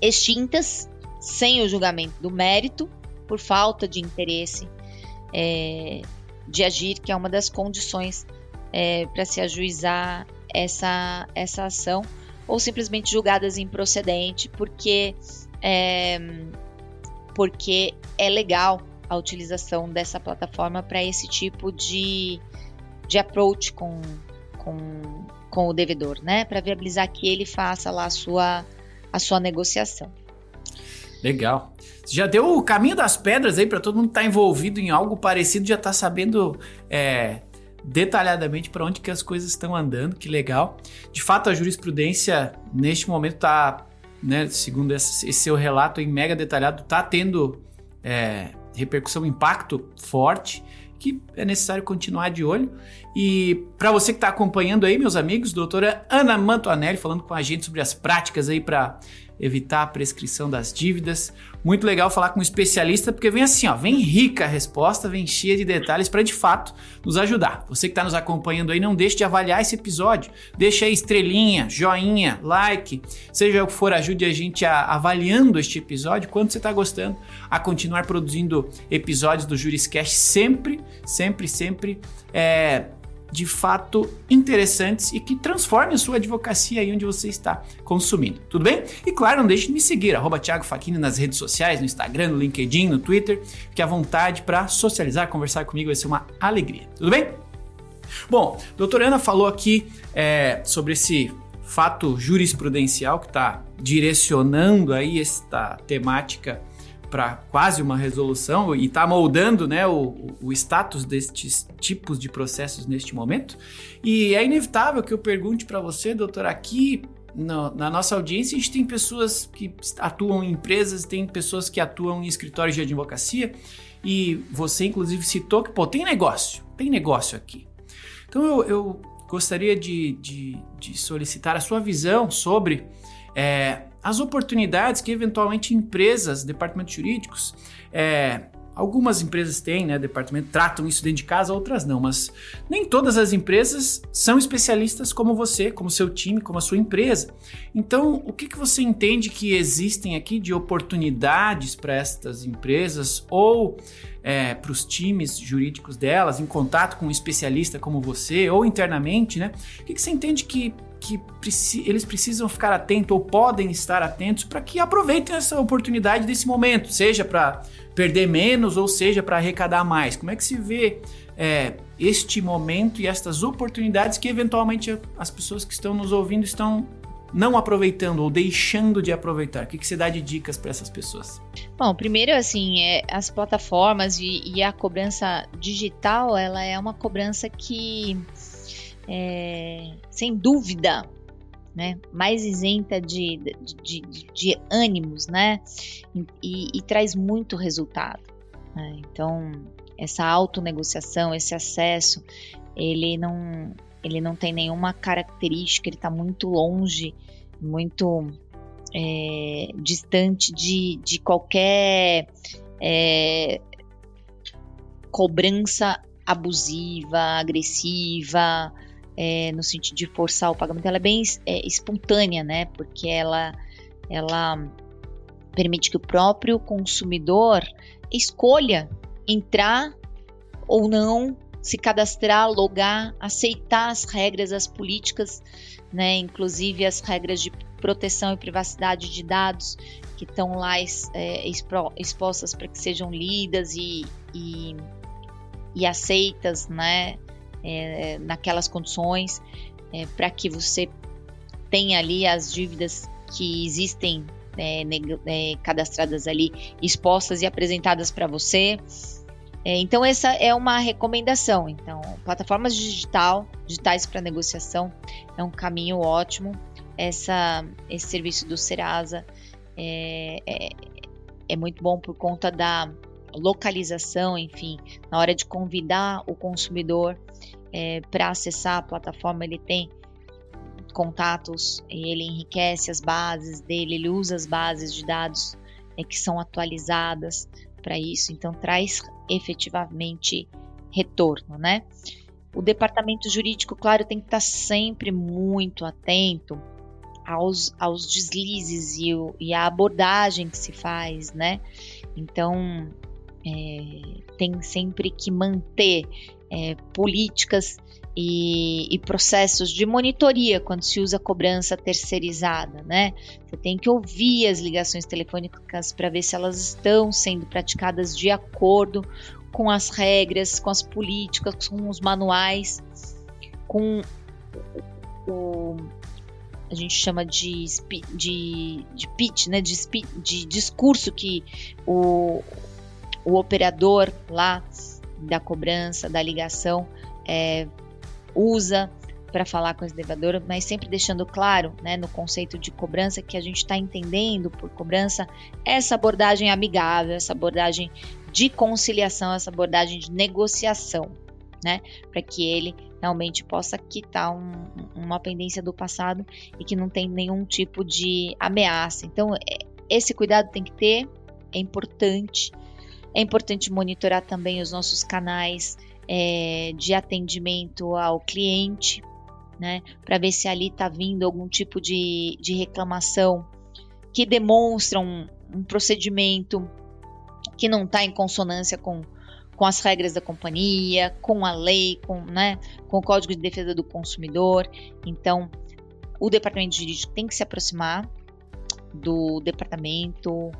Speaker 2: extintas sem o julgamento do mérito, por falta de interesse é, de agir, que é uma das condições é, para se ajuizar essa, essa ação, ou simplesmente julgadas improcedente, porque é, porque é legal a utilização dessa plataforma para esse tipo de, de approach com, com, com o devedor, né? Para viabilizar que ele faça lá a sua, a sua negociação.
Speaker 1: Legal. Já deu o caminho das pedras aí para todo mundo que está envolvido em algo parecido, já está sabendo é, detalhadamente para onde que as coisas estão andando, que legal. De fato, a jurisprudência neste momento está, né, segundo esse, seu relato em mega detalhado, está tendo é, repercussão, impacto forte que é necessário continuar de olho. E para você que está acompanhando aí, meus amigos, doutora Ana Mantoanelli falando com a gente sobre as práticas aí para evitar a prescrição das dívidas. Muito legal falar com um especialista, porque vem assim, ó, vem rica a resposta, vem cheia de detalhes para de fato nos ajudar. Você que está nos acompanhando aí, não deixe de avaliar esse episódio. Deixa aí estrelinha, joinha, like, seja o que for, ajude a gente a, avaliando este episódio, quanto você está gostando, a continuar produzindo episódios do Juriscast sempre, sempre, sempre é, de fato interessantes e que transformem a sua advocacia aí onde você está consumindo. Tudo bem? E claro, não deixe de me seguir, arroba Thiago Faquini nas redes sociais, no Instagram, no LinkedIn, no Twitter. Fique à vontade para socializar, conversar comigo, vai ser uma alegria. Tudo bem? Bom, a doutora Ana falou aqui é, sobre esse fato jurisprudencial que está direcionando aí esta temática para quase uma resolução e está moldando né, o, o status destes tipos de processos neste momento. E é inevitável que eu pergunte para você, doutor, aqui no, na nossa audiência a gente tem pessoas que atuam em empresas, tem pessoas que atuam em escritórios de advocacia e você inclusive citou que pô, tem negócio, tem negócio aqui. Então eu, eu gostaria de, de, de solicitar a sua visão sobre é, as oportunidades que eventualmente empresas, departamentos jurídicos, é, algumas empresas têm, né, departamento, tratam isso dentro de casa, outras não, mas nem todas as empresas são especialistas como você, como seu time, como a sua empresa. Então, o que, que você entende que existem aqui de oportunidades para estas empresas ou é, para os times jurídicos delas, em contato com um especialista como você ou internamente, né? O que, que você entende que que preci eles precisam ficar atentos ou podem estar atentos para que aproveitem essa oportunidade desse momento, seja para perder menos ou seja para arrecadar mais. Como é que se vê é, este momento e estas oportunidades que eventualmente as pessoas que estão nos ouvindo estão não aproveitando ou deixando de aproveitar? O que, que você dá de dicas para essas pessoas?
Speaker 2: Bom, primeiro assim, é, as plataformas e, e a cobrança digital, ela é uma cobrança que é, sem dúvida, né, mais isenta de, de, de, de ânimos, né, e, e, traz muito resultado. Né? Então, essa autonegociação, esse acesso, ele não, ele não tem nenhuma característica, ele está muito longe, muito é, distante de, de qualquer é, cobrança abusiva, agressiva, é, no sentido de forçar o pagamento, ela é bem é, espontânea, né? Porque ela, ela permite que o próprio consumidor escolha entrar ou não, se cadastrar, logar, aceitar as regras, as políticas, né? Inclusive as regras de proteção e privacidade de dados que estão lá é, expostas para que sejam lidas e, e, e aceitas, né, é, naquelas condições, é, para que você tenha ali as dívidas que existem é, é, cadastradas ali, expostas e apresentadas para você. É, então essa é uma recomendação. Então, plataformas digital, digitais para negociação é um caminho ótimo. Essa, esse serviço do Serasa é, é, é muito bom por conta da localização, enfim, na hora de convidar o consumidor é, para acessar a plataforma, ele tem contatos, ele enriquece as bases dele, ele usa as bases de dados é, que são atualizadas para isso, então traz efetivamente retorno, né? O departamento jurídico, claro, tem que estar sempre muito atento aos, aos deslizes e, o, e a abordagem que se faz, né? Então, é, tem sempre que manter é, políticas e, e, processos de monitoria quando se usa cobrança terceirizada, né? Você tem que ouvir as ligações telefônicas para ver se elas estão sendo praticadas de acordo com as regras, com as políticas, com os manuais, com o, a gente chama de, de, de pitch, né? De, de discurso que o, o operador lá da cobrança, da ligação, é, usa para falar com a devedora, mas sempre deixando claro, né, no conceito de cobrança, que a gente está entendendo por cobrança essa abordagem amigável, essa abordagem de conciliação, essa abordagem de negociação, né, para que ele realmente possa quitar um, uma pendência do passado e que não tem nenhum tipo de ameaça. Então, é, esse cuidado tem que ter, é importante. É importante monitorar também os nossos canais é, de atendimento ao cliente, né, para ver se ali está vindo algum tipo de, de reclamação que demonstra um, um procedimento que não está em consonância com, com as regras da companhia, com a lei, com, né, com o Código de Defesa do Consumidor. Então, o departamento jurídico tem que se aproximar do departamento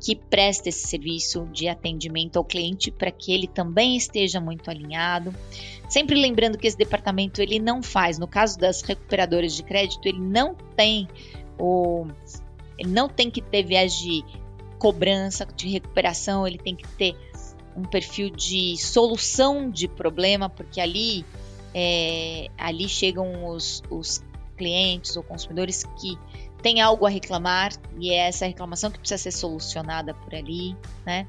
Speaker 2: que presta esse serviço de atendimento ao cliente para que ele também esteja muito alinhado. Sempre lembrando que esse departamento ele não faz, no caso das recuperadoras de crédito, ele não tem o ele não tem que ter viés de cobrança, de recuperação, ele tem que ter um perfil de solução de problema, porque ali é, ali chegam os, os clientes ou consumidores que tem algo a reclamar e é essa reclamação que precisa ser solucionada por ali, né?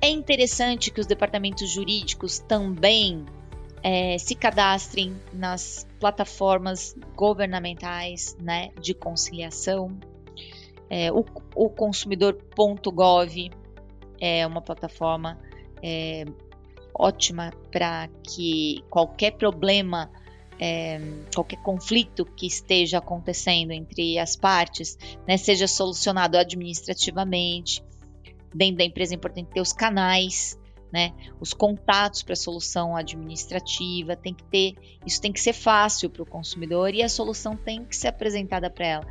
Speaker 2: É interessante que os departamentos jurídicos também é, se cadastrem nas plataformas governamentais né, de conciliação. É, o, o consumidor.gov é uma plataforma é, ótima para que qualquer problema é, qualquer conflito que esteja acontecendo entre as partes né, seja solucionado administrativamente. Dentro da empresa é importante ter os canais, né, os contatos para solução administrativa, tem que ter, isso tem que ser fácil para o consumidor e a solução tem que ser apresentada para ela,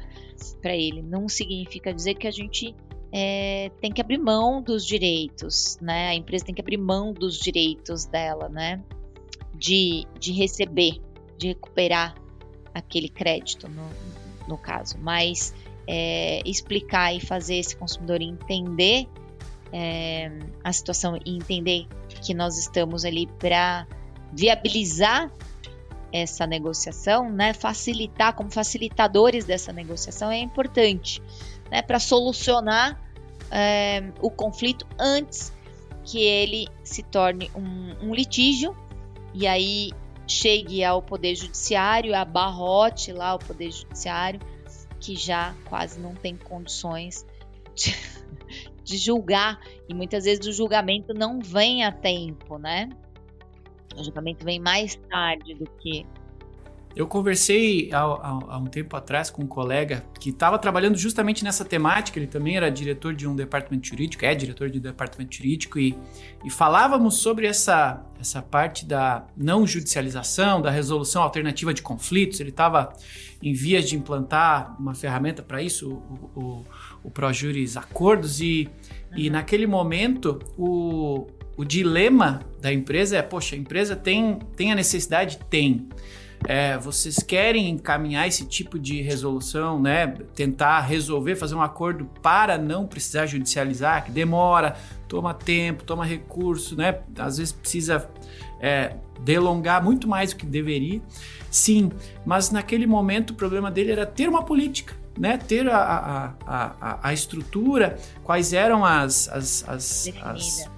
Speaker 2: para ele. Não significa dizer que a gente é, tem que abrir mão dos direitos, né? A empresa tem que abrir mão dos direitos dela, né? De, de receber de recuperar aquele crédito, no, no caso, mas é, explicar e fazer esse consumidor entender é, a situação e entender que nós estamos ali para viabilizar essa negociação, né, facilitar como facilitadores dessa negociação é importante, né, para solucionar é, o conflito antes que ele se torne um, um litígio. E aí chegue ao Poder Judiciário, abarrote lá o Poder Judiciário, que já quase não tem condições de, de julgar, e muitas vezes o julgamento não vem a tempo, né? O julgamento vem mais tarde do que
Speaker 1: eu conversei há, há, há, um tempo atrás com um colega que estava trabalhando justamente nessa temática. Ele também era diretor de um departamento jurídico, é diretor de departamento jurídico, e, e falávamos sobre essa, essa parte da não judicialização, da resolução alternativa de conflitos. Ele estava em vias de implantar uma ferramenta para isso, o, o, o ProJuris Acordos, e, uhum. e naquele momento o, o dilema da empresa é: poxa, a empresa tem, tem a necessidade? Tem. É, vocês querem encaminhar esse tipo de resolução, né? Tentar resolver, fazer um acordo para não precisar judicializar, que demora, toma tempo, toma recurso, né? Às vezes precisa é, delongar muito mais do que deveria. Sim, mas naquele momento o problema dele era ter uma política. Né, ter a, a, a, a estrutura, quais eram as, as, as, as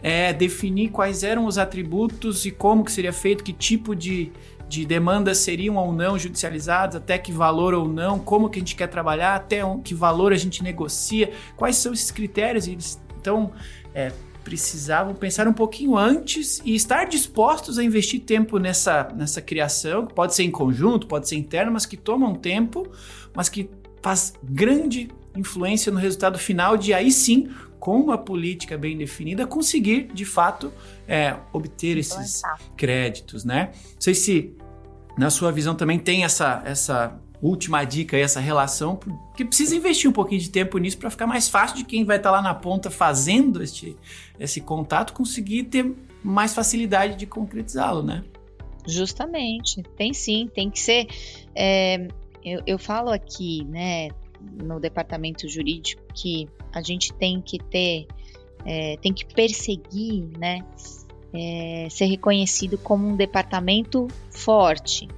Speaker 1: é, definir quais eram os atributos e como que seria feito, que tipo de, de demandas seriam ou não judicializadas, até que valor ou não, como que a gente quer trabalhar, até que valor a gente negocia, quais são esses critérios. Eles, então, é, precisavam pensar um pouquinho antes e estar dispostos a investir tempo nessa, nessa criação, que pode ser em conjunto, pode ser interno, mas que tomam tempo, mas que faz grande influência no resultado final de aí sim, com uma política bem definida, conseguir de fato é, obter esses créditos, né? Não sei se na sua visão também tem essa, essa última dica, essa relação, que precisa investir um pouquinho de tempo nisso para ficar mais fácil de quem vai estar tá lá na ponta fazendo este, esse contato conseguir ter mais facilidade de concretizá-lo, né?
Speaker 2: Justamente, tem sim, tem que ser. É, eu, eu falo aqui, né, no departamento jurídico, que a gente tem que ter, é, tem que perseguir, né, é, ser reconhecido como um departamento forte,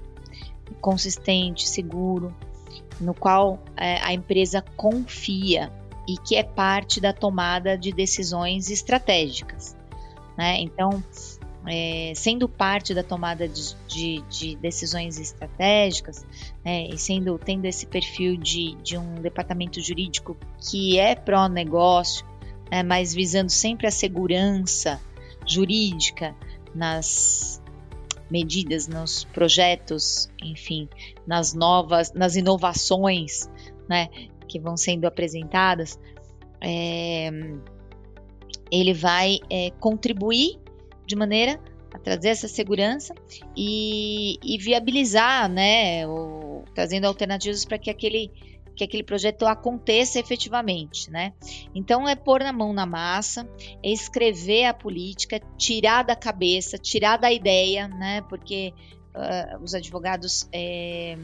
Speaker 2: consistente, seguro, no qual é, a empresa confia e que é parte da tomada de decisões estratégicas. Né? Então, é, sendo parte da tomada de, de, de decisões estratégicas né, e sendo tendo esse perfil de, de um departamento jurídico que é pró-negócio, né, mas visando sempre a segurança jurídica nas medidas, nos projetos, enfim, nas novas, nas inovações, né, que vão sendo apresentadas, é, ele vai é, contribuir de maneira a trazer essa segurança e, e viabilizar, né, o, trazendo alternativas para que aquele que aquele projeto aconteça efetivamente, né? Então é pôr na mão na massa, é escrever a política, tirar da cabeça, tirar da ideia, né? Porque uh, os advogados é,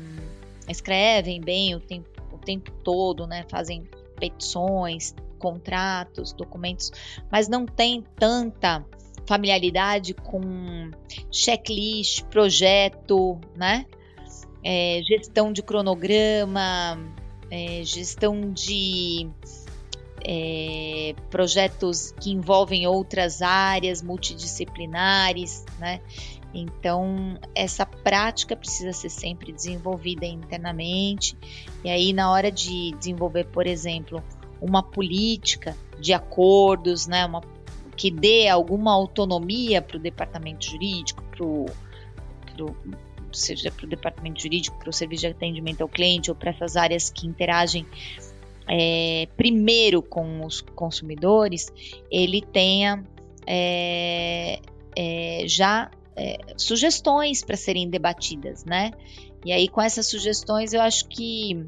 Speaker 2: escrevem bem o tempo, o tempo todo, né? Fazem petições, contratos, documentos, mas não tem tanta familiaridade com checklist, projeto, né? É, gestão de cronograma, é, gestão de é, projetos que envolvem outras áreas multidisciplinares, né? Então, essa prática precisa ser sempre desenvolvida internamente. E aí, na hora de desenvolver, por exemplo, uma política de acordos, né, uma, que dê alguma autonomia para o departamento jurídico, para o seja para o departamento jurídico, para o serviço de atendimento ao cliente ou para essas áreas que interagem é, primeiro com os consumidores, ele tenha é, é, já é, sugestões para serem debatidas, né? E aí, com essas sugestões, eu acho que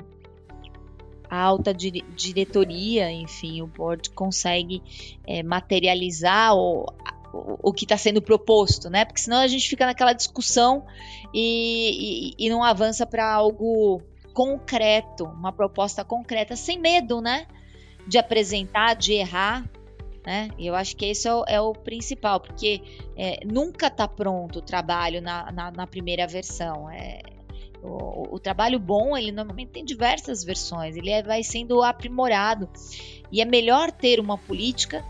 Speaker 2: a alta diretoria, enfim, o board consegue é, materializar ou o, que está sendo proposto, né? Porque senão a gente fica naquela discussão e, e, e não avança para algo concreto, uma proposta concreta, sem medo, né? De apresentar, de errar, né? E eu acho que esse é o, é o principal, porque é, nunca está pronto o trabalho na, na, na primeira versão. É, o, o, trabalho bom, ele normalmente tem diversas versões, ele é, vai sendo aprimorado. E é melhor ter uma política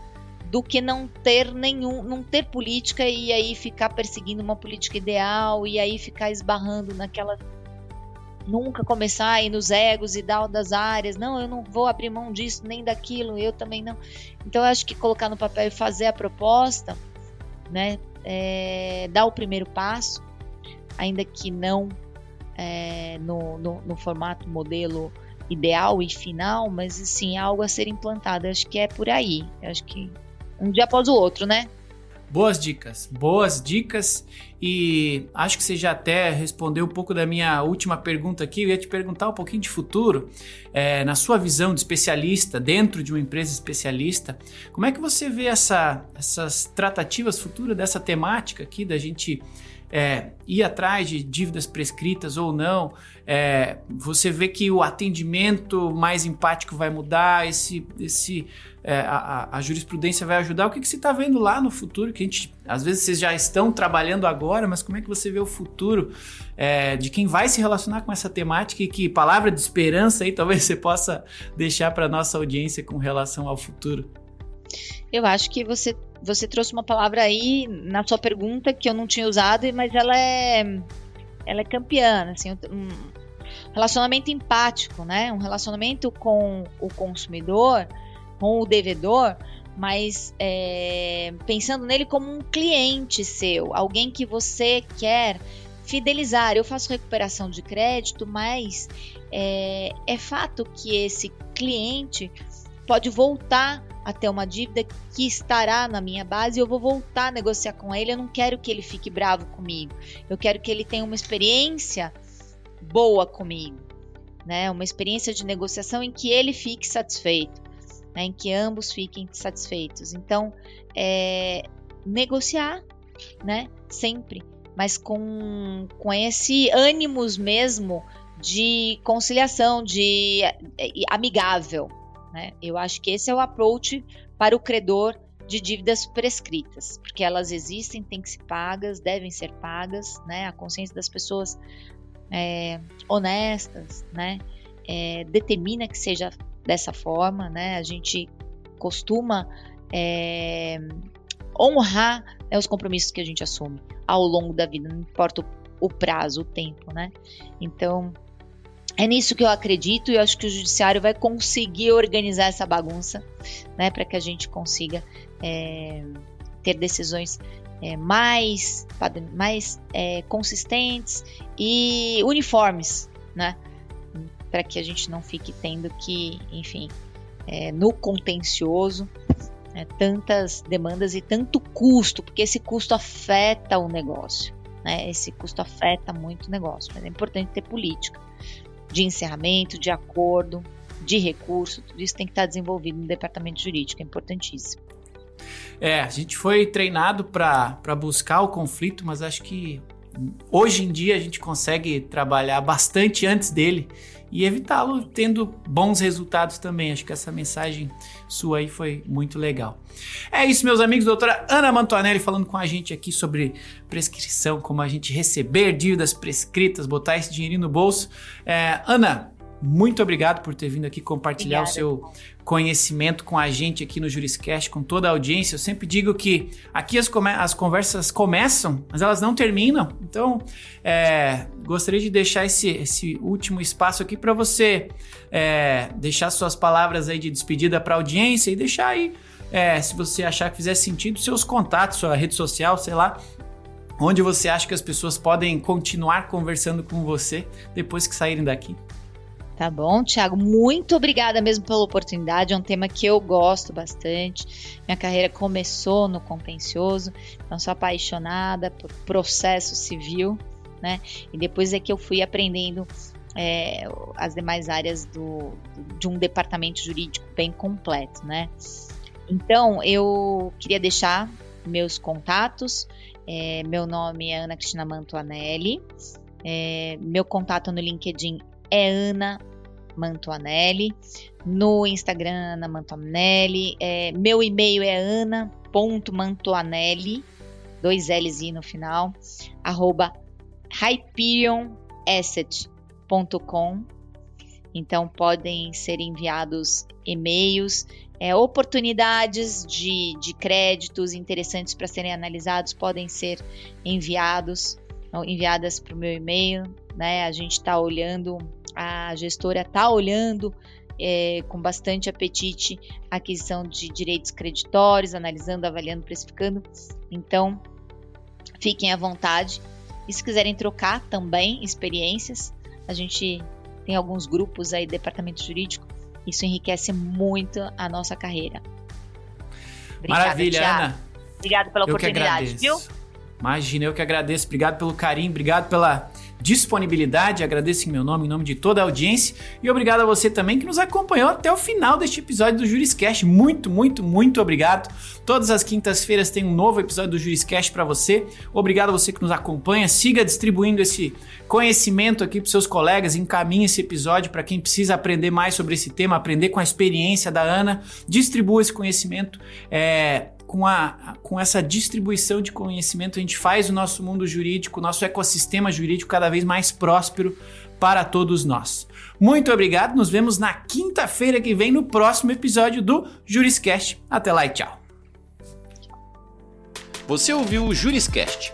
Speaker 2: do que não ter nenhum, não ter política e aí ficar perseguindo uma política ideal e aí ficar esbarrando naquela nunca começar a ir nos egos e dar das áreas, não, eu não vou abrir mão disso nem daquilo, eu também não. Então eu acho que colocar no papel e fazer a proposta, né, é, dar o primeiro passo, ainda que não é, no, no, no, formato modelo ideal e final, mas sim algo a ser implantado. Acho que é por aí. Acho que um dia após o outro, né?
Speaker 1: Boas dicas, boas dicas. E acho que você já até respondeu um pouco da minha última pergunta aqui. Eu ia te perguntar um pouquinho de futuro. É, na sua visão de especialista, dentro de uma empresa especialista, como é que você vê essa, essas tratativas futuras dessa temática aqui da gente é, ir atrás de dívidas prescritas ou não, é, você vê que o atendimento mais empático vai mudar, esse, esse, é, a, a, jurisprudência vai ajudar. O que, que você está vendo lá no futuro? Que a gente, às vezes vocês já estão trabalhando agora, mas como é que você vê o futuro é, de quem vai se relacionar com essa temática e que palavra de esperança aí talvez você possa deixar para nossa audiência com relação ao futuro?
Speaker 2: Eu acho que você você trouxe uma palavra aí na sua pergunta que eu não tinha usado, mas ela é ela é campeã, assim, um relacionamento empático, né? Um relacionamento com o consumidor, com o devedor, mas é, pensando nele como um cliente seu, alguém que você quer fidelizar. Eu faço recuperação de crédito, mas é, é fato que esse cliente pode voltar a ter uma dívida que estará na minha base e eu vou voltar a negociar com ele. Eu não quero que ele fique bravo comigo. Eu quero que ele tenha uma experiência boa comigo, né? Uma experiência de negociação em que ele fique satisfeito, né? Em que ambos fiquem satisfeitos. Então, é, negociar, né? Sempre, mas com, com esse ânimos mesmo de conciliação, de é, amigável, né? Eu acho que esse é o approach para o credor de dívidas prescritas, porque elas existem, têm que ser pagas, devem ser pagas, né? A consciência das pessoas é, honestas, né? É, determina que seja dessa forma, né? A gente costuma é, honrar né, os compromissos que a gente assume ao longo da vida, não importa o, o prazo, o tempo, né? Então, é nisso que eu acredito e eu acho que o judiciário vai conseguir organizar essa bagunça, né, para que a gente consiga é, ter decisões é, mais, mais é, consistentes e uniformes, né, para que a gente não fique tendo que, enfim, é, no contencioso, né, tantas demandas e tanto custo, porque esse custo afeta o negócio, né, esse custo afeta muito o negócio, mas é importante ter política de encerramento, de acordo, de recurso, tudo isso tem que estar desenvolvido no departamento jurídico, é importantíssimo.
Speaker 1: É, a gente foi treinado para buscar o conflito, mas acho que hoje em dia a gente consegue trabalhar bastante antes dele e evitá-lo tendo bons resultados também. Acho que essa mensagem sua aí foi muito legal. É isso, meus amigos. Doutora Ana Mantuanelli falando com a gente aqui sobre prescrição, como a gente receber dívidas prescritas, botar esse dinheirinho no bolso. É, Ana, muito obrigado por ter vindo aqui compartilhar Obrigada. o seu conhecimento com a gente aqui no Juriscast, com toda a audiência. Eu sempre digo que aqui as, as conversas começam, mas elas não terminam. Então, é, gostaria de deixar esse, esse último espaço aqui para você é, deixar suas palavras aí de despedida para a audiência e deixar aí, é, se você achar que fizer sentido, seus contatos, sua rede social, sei lá, onde você acha que as pessoas podem continuar conversando com você depois que saírem daqui.
Speaker 2: Tá bom, Thiago? Muito obrigada mesmo pela oportunidade. É um tema que eu gosto bastante. Minha carreira começou no contencioso, então sou apaixonada por processo civil, né? E depois é que eu fui aprendendo é, as demais áreas do, de um departamento jurídico bem completo, né? Então, eu queria deixar meus contatos. É, meu nome é Ana Cristina Mantuanelli. É, meu contato no LinkedIn é Ana Mantuanelli. No Instagram, Ana Mantuanelli. É, meu e-mail é ana.mantuanelli, dois L's no final, arroba hyperionasset.com. Então podem ser enviados e-mails, é, oportunidades de, de créditos interessantes para serem analisados podem ser enviados, enviadas para o meu e-mail. Né? A gente está olhando a gestora está olhando é, com bastante apetite a aquisição de direitos creditórios, analisando, avaliando, precificando. Então, fiquem à vontade E se quiserem trocar também experiências, a gente tem alguns grupos aí, departamento jurídico, isso enriquece muito a nossa carreira.
Speaker 1: Obrigada, Maravilha, Thiago. Ana.
Speaker 2: Obrigado pela eu oportunidade, viu?
Speaker 1: Imagina, eu que agradeço. Obrigado pelo carinho, obrigado pela disponibilidade. Agradeço em meu nome, em nome de toda a audiência. E obrigado a você também que nos acompanhou até o final deste episódio do Juriscast. Muito, muito, muito obrigado. Todas as quintas-feiras tem um novo episódio do Juriscast para você. Obrigado a você que nos acompanha. Siga distribuindo esse conhecimento aqui para seus colegas. Encaminhe esse episódio para quem precisa aprender mais sobre esse tema, aprender com a experiência da Ana. Distribua esse conhecimento. É, com, a, com essa distribuição de conhecimento, a gente faz o nosso mundo jurídico, o nosso ecossistema jurídico cada vez mais próspero para todos nós. Muito obrigado, nos vemos na quinta-feira que vem no próximo episódio do Juriscast. Até lá e tchau.
Speaker 3: Você ouviu o Juriscast